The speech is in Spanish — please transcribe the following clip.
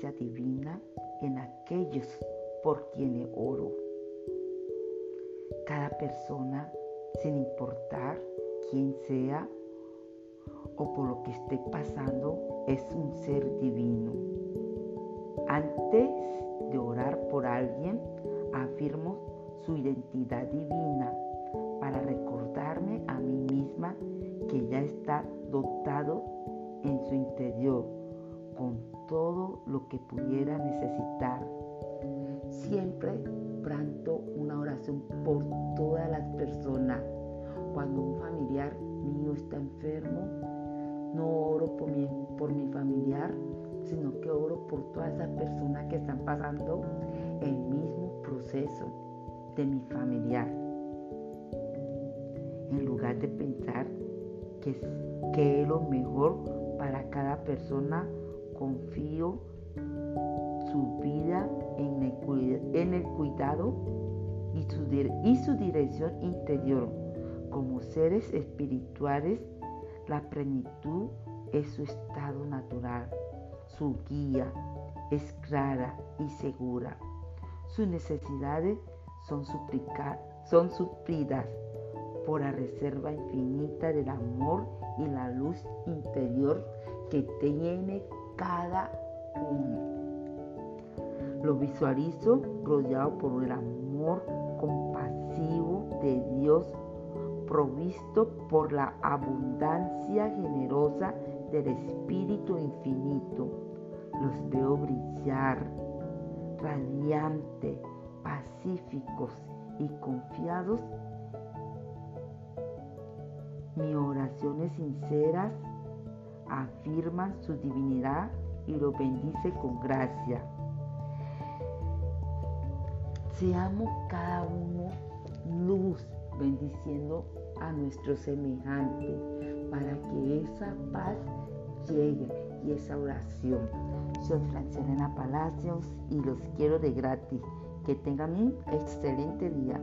que por quien oro. Cada persona, sin importar quién sea o por lo que esté pasando, es un ser divino. Antes de orar por alguien, afirmo su identidad divina para recordarme a mí misma que ya está dotado en su interior con todo lo que pudiera necesitar. Siempre pranto una oración por todas las personas. Cuando un familiar mío está enfermo, no oro por mi, por mi familiar, sino que oro por todas esas personas que están pasando el mismo proceso de mi familiar. En lugar de pensar que, que es lo mejor para cada persona, confío su vida en el, cuidado y su, y su dirección interior. Como seres espirituales, la plenitud es su estado natural. Su guía es clara y segura. Sus necesidades son, son suplidas por la reserva infinita del amor y la luz interior que tiene cada uno. Lo visualizo rodeado por el amor compasivo de Dios, provisto por la abundancia generosa del Espíritu Infinito. Los veo brillar, radiantes, pacíficos y confiados. Mis oraciones sinceras afirman su divinidad y lo bendice con gracia. Seamos cada uno luz bendiciendo a nuestro semejante para que esa paz llegue y esa oración. Soy Francelena Palacios y los quiero de gratis. Que tengan un excelente día.